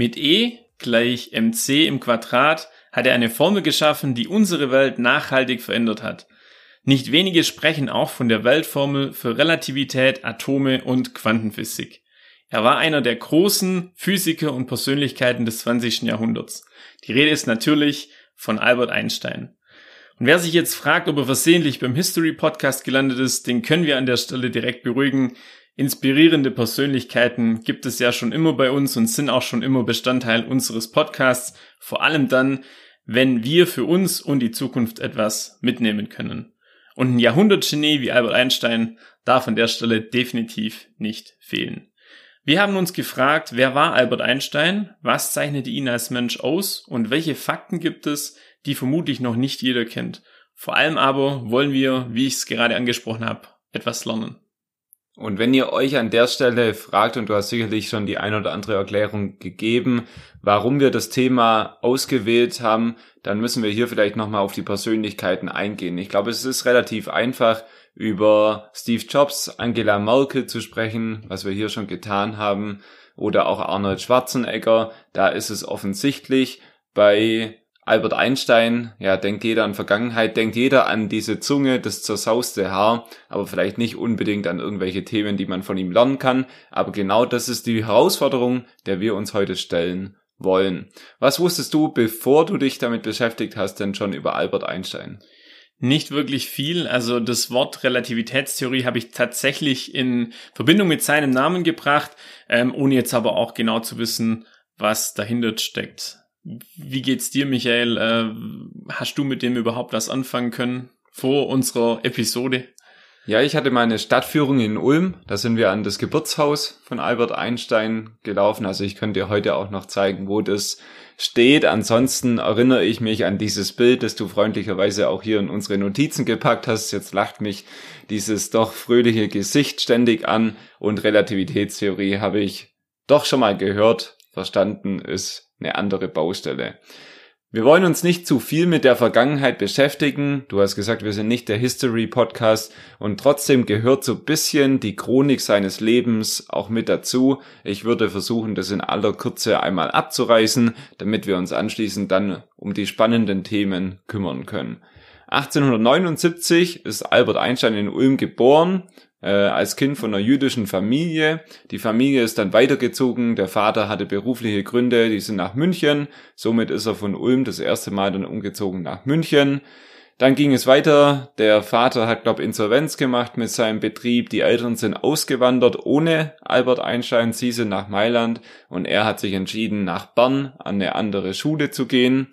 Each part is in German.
Mit E gleich mc im Quadrat hat er eine Formel geschaffen, die unsere Welt nachhaltig verändert hat. Nicht wenige sprechen auch von der Weltformel für Relativität, Atome und Quantenphysik. Er war einer der großen Physiker und Persönlichkeiten des 20. Jahrhunderts. Die Rede ist natürlich von Albert Einstein. Und wer sich jetzt fragt, ob er versehentlich beim History Podcast gelandet ist, den können wir an der Stelle direkt beruhigen. Inspirierende Persönlichkeiten gibt es ja schon immer bei uns und sind auch schon immer Bestandteil unseres Podcasts, vor allem dann, wenn wir für uns und die Zukunft etwas mitnehmen können. Und ein Jahrhundertgenie wie Albert Einstein darf an der Stelle definitiv nicht fehlen. Wir haben uns gefragt, wer war Albert Einstein, was zeichnete ihn als Mensch aus und welche Fakten gibt es, die vermutlich noch nicht jeder kennt. Vor allem aber wollen wir, wie ich es gerade angesprochen habe, etwas lernen. Und wenn ihr euch an der Stelle fragt, und du hast sicherlich schon die ein oder andere Erklärung gegeben, warum wir das Thema ausgewählt haben, dann müssen wir hier vielleicht nochmal auf die Persönlichkeiten eingehen. Ich glaube, es ist relativ einfach, über Steve Jobs, Angela Merkel zu sprechen, was wir hier schon getan haben, oder auch Arnold Schwarzenegger. Da ist es offensichtlich. Bei Albert Einstein, ja, denkt jeder an Vergangenheit, denkt jeder an diese Zunge, das zersauste Haar, aber vielleicht nicht unbedingt an irgendwelche Themen, die man von ihm lernen kann. Aber genau das ist die Herausforderung, der wir uns heute stellen wollen. Was wusstest du, bevor du dich damit beschäftigt hast, denn schon über Albert Einstein? Nicht wirklich viel. Also das Wort Relativitätstheorie habe ich tatsächlich in Verbindung mit seinem Namen gebracht, ähm, ohne jetzt aber auch genau zu wissen, was dahinter steckt. Wie geht's dir, Michael? Äh, hast du mit dem überhaupt was anfangen können vor unserer Episode? Ja, ich hatte meine Stadtführung in Ulm. Da sind wir an das Geburtshaus von Albert Einstein gelaufen. Also ich könnte dir heute auch noch zeigen, wo das steht. Ansonsten erinnere ich mich an dieses Bild, das du freundlicherweise auch hier in unsere Notizen gepackt hast. Jetzt lacht mich dieses doch fröhliche Gesicht ständig an und Relativitätstheorie habe ich doch schon mal gehört. Verstanden ist eine andere Baustelle. Wir wollen uns nicht zu viel mit der Vergangenheit beschäftigen. Du hast gesagt, wir sind nicht der History Podcast und trotzdem gehört so bisschen die Chronik seines Lebens auch mit dazu. Ich würde versuchen, das in aller Kürze einmal abzureißen, damit wir uns anschließend dann um die spannenden Themen kümmern können. 1879 ist Albert Einstein in Ulm geboren äh, als Kind von einer jüdischen Familie. Die Familie ist dann weitergezogen. Der Vater hatte berufliche Gründe, die sind nach München. Somit ist er von Ulm das erste Mal dann umgezogen nach München. Dann ging es weiter. Der Vater hat, glaube Insolvenz gemacht mit seinem Betrieb. Die Eltern sind ausgewandert ohne Albert Einstein. Sie sind nach Mailand und er hat sich entschieden, nach Bern an eine andere Schule zu gehen.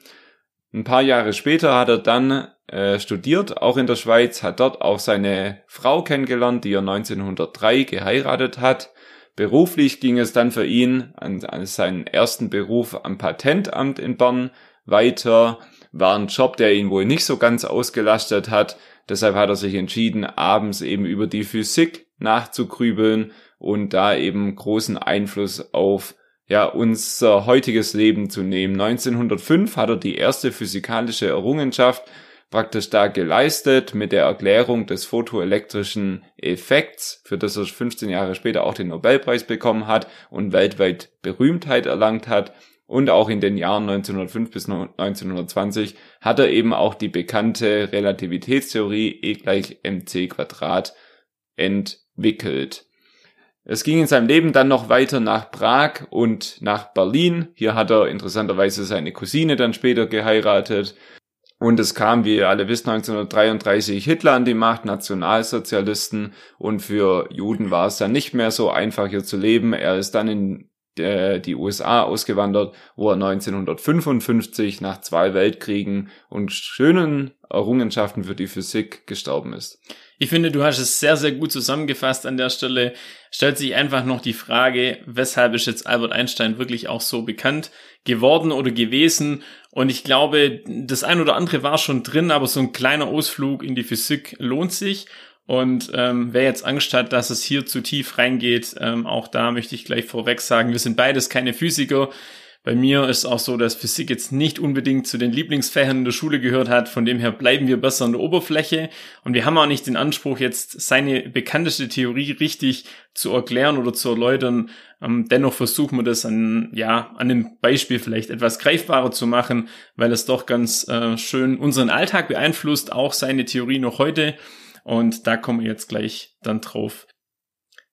Ein paar Jahre später hat er dann äh, studiert, auch in der Schweiz, hat dort auch seine Frau kennengelernt, die er 1903 geheiratet hat. Beruflich ging es dann für ihn an, an seinen ersten Beruf am Patentamt in Bern weiter. War ein Job, der ihn wohl nicht so ganz ausgelastet hat. Deshalb hat er sich entschieden, abends eben über die Physik nachzugrübeln und da eben großen Einfluss auf ja, unser heutiges Leben zu nehmen. 1905 hat er die erste physikalische Errungenschaft praktisch da geleistet mit der Erklärung des photoelektrischen Effekts, für das er 15 Jahre später auch den Nobelpreis bekommen hat und weltweit Berühmtheit erlangt hat. Und auch in den Jahren 1905 bis 1920 hat er eben auch die bekannte Relativitätstheorie E gleich mc Quadrat entwickelt. Es ging in seinem Leben dann noch weiter nach Prag und nach Berlin. Hier hat er interessanterweise seine Cousine dann später geheiratet. Und es kam, wie ihr alle wisst, 1933 Hitler an die Macht, Nationalsozialisten. Und für Juden war es dann nicht mehr so einfach hier zu leben. Er ist dann in äh, die USA ausgewandert, wo er 1955 nach zwei Weltkriegen und schönen Errungenschaften für die Physik gestorben ist. Ich finde, du hast es sehr, sehr gut zusammengefasst an der Stelle. Stellt sich einfach noch die Frage, weshalb ist jetzt Albert Einstein wirklich auch so bekannt geworden oder gewesen? Und ich glaube, das ein oder andere war schon drin, aber so ein kleiner Ausflug in die Physik lohnt sich. Und ähm, wer jetzt Angst hat, dass es hier zu tief reingeht, ähm, auch da möchte ich gleich vorweg sagen, wir sind beides keine Physiker. Bei mir ist auch so, dass Physik jetzt nicht unbedingt zu den Lieblingsfächern in der Schule gehört hat. Von dem her bleiben wir besser an der Oberfläche. Und wir haben auch nicht den Anspruch, jetzt seine bekannteste Theorie richtig zu erklären oder zu erläutern. Ähm, dennoch versuchen wir das an, ja, an dem Beispiel vielleicht etwas greifbarer zu machen, weil es doch ganz äh, schön unseren Alltag beeinflusst, auch seine Theorie noch heute. Und da kommen wir jetzt gleich dann drauf.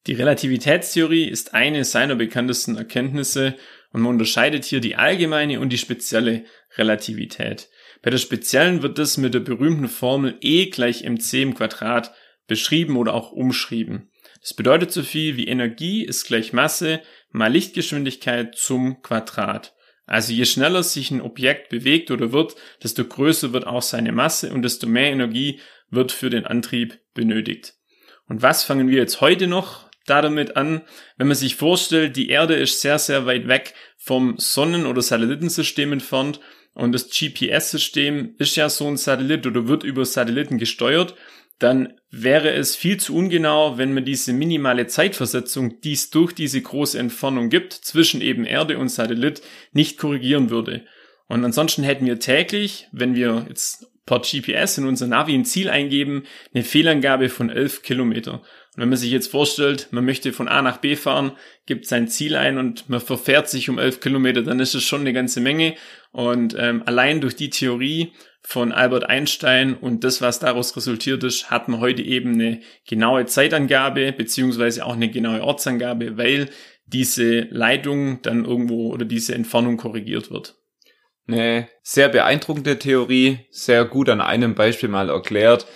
Die Relativitätstheorie ist eine seiner bekanntesten Erkenntnisse und man unterscheidet hier die allgemeine und die spezielle Relativität. Bei der speziellen wird das mit der berühmten Formel E gleich mc im Quadrat beschrieben oder auch umschrieben. Das bedeutet so viel wie Energie ist gleich Masse mal Lichtgeschwindigkeit zum Quadrat. Also je schneller sich ein Objekt bewegt oder wird, desto größer wird auch seine Masse und desto mehr Energie wird für den Antrieb benötigt. Und was fangen wir jetzt heute noch da damit an, wenn man sich vorstellt, die Erde ist sehr, sehr weit weg vom Sonnen- oder Satellitensystem entfernt und das GPS-System ist ja so ein Satellit oder wird über Satelliten gesteuert, dann wäre es viel zu ungenau, wenn man diese minimale Zeitversetzung, die es durch diese große Entfernung gibt, zwischen eben Erde und Satellit, nicht korrigieren würde. Und ansonsten hätten wir täglich, wenn wir jetzt per GPS in unser Navi ein Ziel eingeben, eine Fehlangabe von 11 Kilometer. Und wenn man sich jetzt vorstellt, man möchte von A nach B fahren, gibt sein Ziel ein und man verfährt sich um 11 Kilometer, dann ist es schon eine ganze Menge. Und ähm, allein durch die Theorie von Albert Einstein und das, was daraus resultiert ist, hat man heute eben eine genaue Zeitangabe beziehungsweise auch eine genaue Ortsangabe, weil diese Leitung dann irgendwo oder diese Entfernung korrigiert wird. Eine sehr beeindruckende Theorie, sehr gut an einem Beispiel mal erklärt.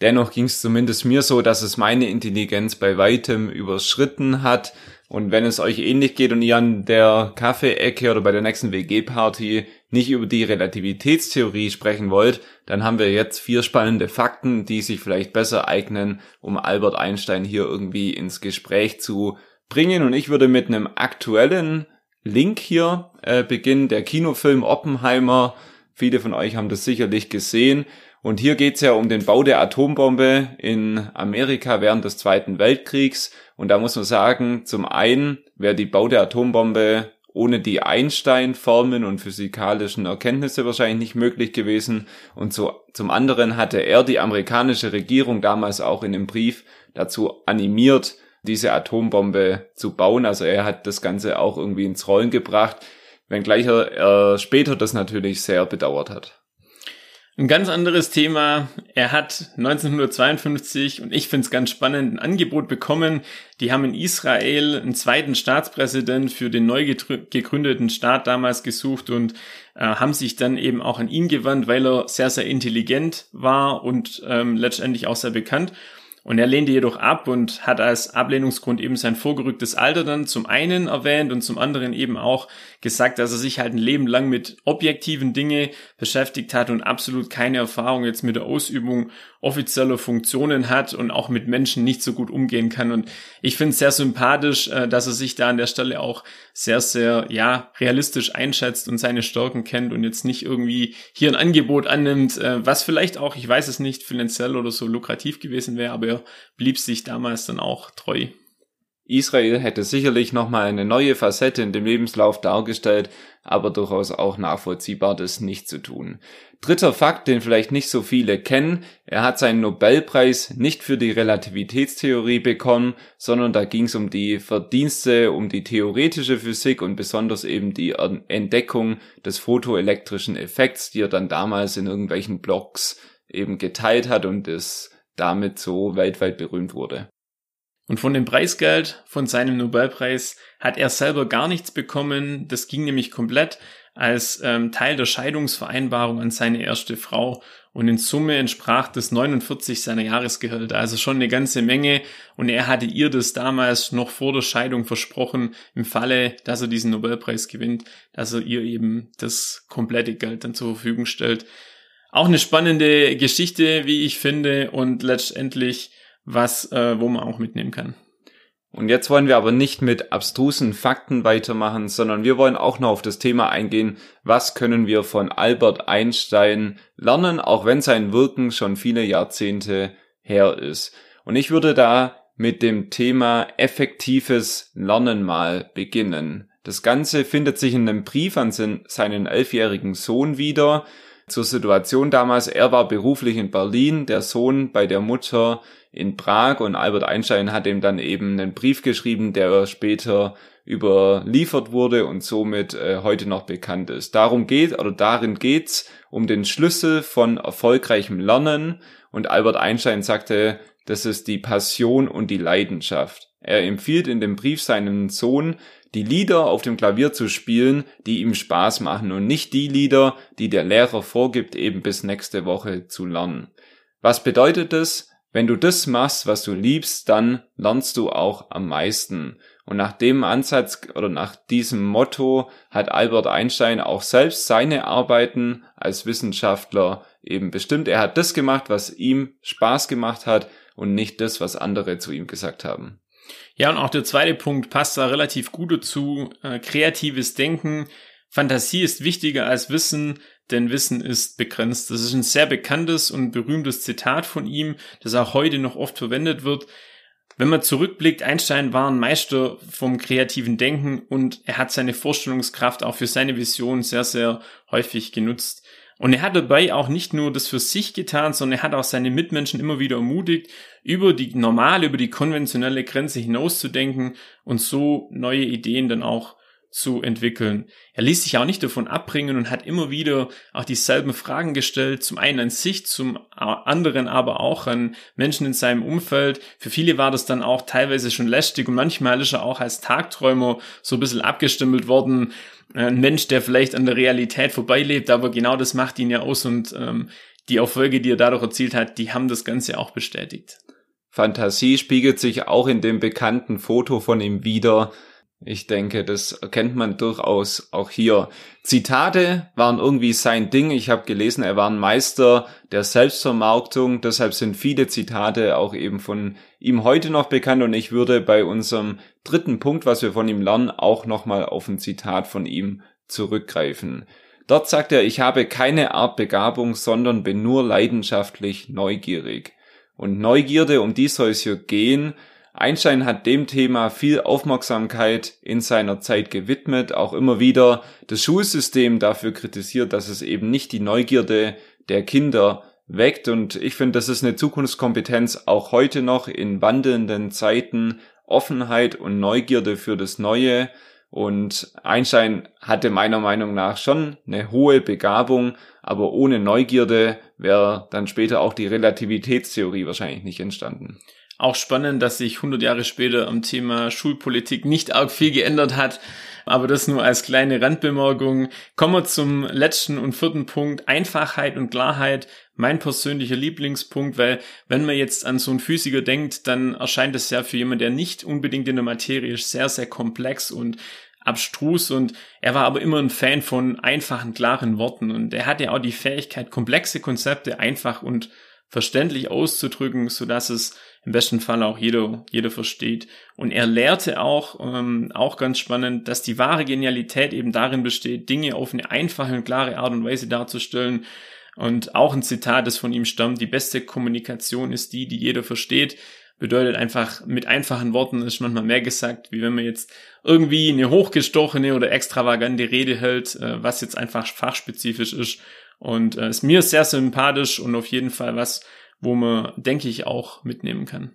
Dennoch ging es zumindest mir so, dass es meine Intelligenz bei weitem überschritten hat. Und wenn es euch ähnlich geht und ihr an der Kaffeeecke oder bei der nächsten WG-Party nicht über die Relativitätstheorie sprechen wollt, dann haben wir jetzt vier spannende Fakten, die sich vielleicht besser eignen, um Albert Einstein hier irgendwie ins Gespräch zu bringen. Und ich würde mit einem aktuellen Link hier äh, beginnen, der Kinofilm Oppenheimer. Viele von euch haben das sicherlich gesehen. Und hier geht's ja um den Bau der Atombombe in Amerika während des Zweiten Weltkriegs. Und da muss man sagen, zum einen wäre die Bau der Atombombe ohne die Einstein-Formeln und physikalischen Erkenntnisse wahrscheinlich nicht möglich gewesen. Und so, zum anderen hatte er die amerikanische Regierung damals auch in einem Brief dazu animiert, diese Atombombe zu bauen. Also er hat das Ganze auch irgendwie ins Rollen gebracht, wenngleich er äh, später das natürlich sehr bedauert hat. Ein ganz anderes Thema. Er hat 1952, und ich finde es ganz spannend, ein Angebot bekommen. Die haben in Israel einen zweiten Staatspräsident für den neu gegründeten Staat damals gesucht und äh, haben sich dann eben auch an ihn gewandt, weil er sehr, sehr intelligent war und ähm, letztendlich auch sehr bekannt. Und er lehnte jedoch ab und hat als Ablehnungsgrund eben sein vorgerücktes Alter dann zum einen erwähnt und zum anderen eben auch gesagt, dass er sich halt ein Leben lang mit objektiven Dinge beschäftigt hat und absolut keine Erfahrung jetzt mit der Ausübung offizieller Funktionen hat und auch mit Menschen nicht so gut umgehen kann. Und ich finde es sehr sympathisch, äh, dass er sich da an der Stelle auch sehr, sehr, ja, realistisch einschätzt und seine Stärken kennt und jetzt nicht irgendwie hier ein Angebot annimmt, äh, was vielleicht auch, ich weiß es nicht, finanziell oder so lukrativ gewesen wäre, aber er blieb sich damals dann auch treu. Israel hätte sicherlich nochmal eine neue Facette in dem Lebenslauf dargestellt, aber durchaus auch nachvollziehbar, das nicht zu tun. Dritter Fakt, den vielleicht nicht so viele kennen, er hat seinen Nobelpreis nicht für die Relativitätstheorie bekommen, sondern da ging es um die Verdienste, um die theoretische Physik und besonders eben die Entdeckung des photoelektrischen Effekts, die er dann damals in irgendwelchen Blogs eben geteilt hat und es damit so weltweit berühmt wurde. Und von dem Preisgeld von seinem Nobelpreis hat er selber gar nichts bekommen. Das ging nämlich komplett als ähm, Teil der Scheidungsvereinbarung an seine erste Frau. Und in Summe entsprach das 49 seiner Jahresgehälter, also schon eine ganze Menge. Und er hatte ihr das damals noch vor der Scheidung versprochen, im Falle, dass er diesen Nobelpreis gewinnt, dass er ihr eben das komplette Geld dann zur Verfügung stellt. Auch eine spannende Geschichte, wie ich finde, und letztendlich was, äh, wo man auch mitnehmen kann. Und jetzt wollen wir aber nicht mit abstrusen Fakten weitermachen, sondern wir wollen auch noch auf das Thema eingehen, was können wir von Albert Einstein lernen, auch wenn sein Wirken schon viele Jahrzehnte her ist. Und ich würde da mit dem Thema effektives Lernen mal beginnen. Das Ganze findet sich in einem Brief an seinen elfjährigen Sohn wieder. Zur Situation damals, er war beruflich in Berlin, der Sohn bei der Mutter in Prag und Albert Einstein hat ihm dann eben einen Brief geschrieben, der später überliefert wurde und somit äh, heute noch bekannt ist. Darum geht oder darin geht's um den Schlüssel von erfolgreichem Lernen und Albert Einstein sagte, das ist die Passion und die Leidenschaft. Er empfiehlt in dem Brief seinem Sohn, die Lieder auf dem Klavier zu spielen, die ihm Spaß machen und nicht die Lieder, die der Lehrer vorgibt, eben bis nächste Woche zu lernen. Was bedeutet es? Wenn du das machst, was du liebst, dann lernst du auch am meisten. Und nach dem Ansatz oder nach diesem Motto hat Albert Einstein auch selbst seine Arbeiten als Wissenschaftler eben bestimmt. Er hat das gemacht, was ihm Spaß gemacht hat und nicht das, was andere zu ihm gesagt haben. Ja, und auch der zweite Punkt passt da relativ gut dazu. Äh, kreatives Denken. Fantasie ist wichtiger als Wissen denn Wissen ist begrenzt. Das ist ein sehr bekanntes und berühmtes Zitat von ihm, das auch heute noch oft verwendet wird. Wenn man zurückblickt, Einstein war ein Meister vom kreativen Denken und er hat seine Vorstellungskraft auch für seine Vision sehr, sehr häufig genutzt. Und er hat dabei auch nicht nur das für sich getan, sondern er hat auch seine Mitmenschen immer wieder ermutigt, über die normale, über die konventionelle Grenze hinauszudenken und so neue Ideen dann auch zu entwickeln. Er ließ sich auch nicht davon abbringen und hat immer wieder auch dieselben Fragen gestellt, zum einen an sich, zum anderen aber auch an Menschen in seinem Umfeld. Für viele war das dann auch teilweise schon lästig und manchmal ist er auch als Tagträumer so ein bisschen abgestimmelt worden. Ein Mensch, der vielleicht an der Realität vorbeilebt, aber genau das macht ihn ja aus und ähm, die Erfolge, die er dadurch erzielt hat, die haben das Ganze auch bestätigt. Fantasie spiegelt sich auch in dem bekannten Foto von ihm wieder, ich denke, das erkennt man durchaus auch hier. Zitate waren irgendwie sein Ding. Ich habe gelesen, er war ein Meister der Selbstvermarktung. Deshalb sind viele Zitate auch eben von ihm heute noch bekannt. Und ich würde bei unserem dritten Punkt, was wir von ihm lernen, auch nochmal auf ein Zitat von ihm zurückgreifen. Dort sagt er, ich habe keine Art Begabung, sondern bin nur leidenschaftlich neugierig. Und Neugierde, um die soll es hier gehen, Einstein hat dem Thema viel Aufmerksamkeit in seiner Zeit gewidmet, auch immer wieder das Schulsystem dafür kritisiert, dass es eben nicht die Neugierde der Kinder weckt. Und ich finde, das ist eine Zukunftskompetenz auch heute noch in wandelnden Zeiten. Offenheit und Neugierde für das Neue. Und Einstein hatte meiner Meinung nach schon eine hohe Begabung, aber ohne Neugierde wäre dann später auch die Relativitätstheorie wahrscheinlich nicht entstanden. Auch spannend, dass sich 100 Jahre später am Thema Schulpolitik nicht arg viel geändert hat. Aber das nur als kleine Randbemerkung. Kommen wir zum letzten und vierten Punkt. Einfachheit und Klarheit. Mein persönlicher Lieblingspunkt, weil wenn man jetzt an so einen Physiker denkt, dann erscheint es ja für jemanden, der nicht unbedingt in der Materie ist, sehr, sehr komplex und abstrus und er war aber immer ein Fan von einfachen, klaren Worten und er hatte auch die Fähigkeit, komplexe Konzepte einfach und verständlich auszudrücken, so dass es im besten Fall auch jeder, jeder versteht. Und er lehrte auch, ähm, auch ganz spannend, dass die wahre Genialität eben darin besteht, Dinge auf eine einfache und klare Art und Weise darzustellen. Und auch ein Zitat, das von ihm stammt, die beste Kommunikation ist die, die jeder versteht. Bedeutet einfach, mit einfachen Worten ist manchmal mehr gesagt, wie wenn man jetzt irgendwie eine hochgestochene oder extravagante Rede hält, äh, was jetzt einfach fachspezifisch ist und äh, ist mir sehr sympathisch und auf jeden Fall was, wo man, denke ich, auch mitnehmen kann.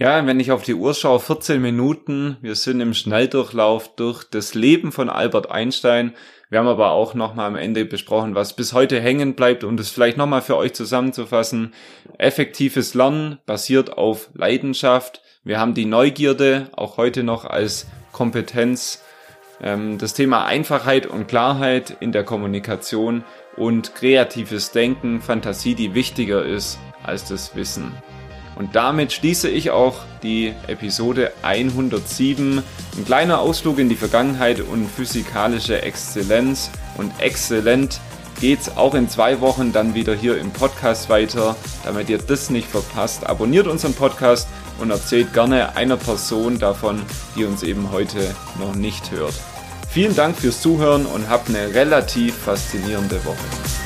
Ja, wenn ich auf die Uhr schaue, 14 Minuten. Wir sind im Schnelldurchlauf durch das Leben von Albert Einstein. Wir haben aber auch nochmal am Ende besprochen, was bis heute hängen bleibt, um das vielleicht nochmal für euch zusammenzufassen. Effektives Lernen basiert auf Leidenschaft. Wir haben die Neugierde auch heute noch als Kompetenz. Ähm, das Thema Einfachheit und Klarheit in der Kommunikation und kreatives Denken, Fantasie, die wichtiger ist als das Wissen. Und damit schließe ich auch die Episode 107. Ein kleiner Ausflug in die Vergangenheit und physikalische Exzellenz. Und exzellent geht's auch in zwei Wochen dann wieder hier im Podcast weiter. Damit ihr das nicht verpasst, abonniert unseren Podcast und erzählt gerne einer Person davon, die uns eben heute noch nicht hört. Vielen Dank fürs Zuhören und habt eine relativ faszinierende Woche.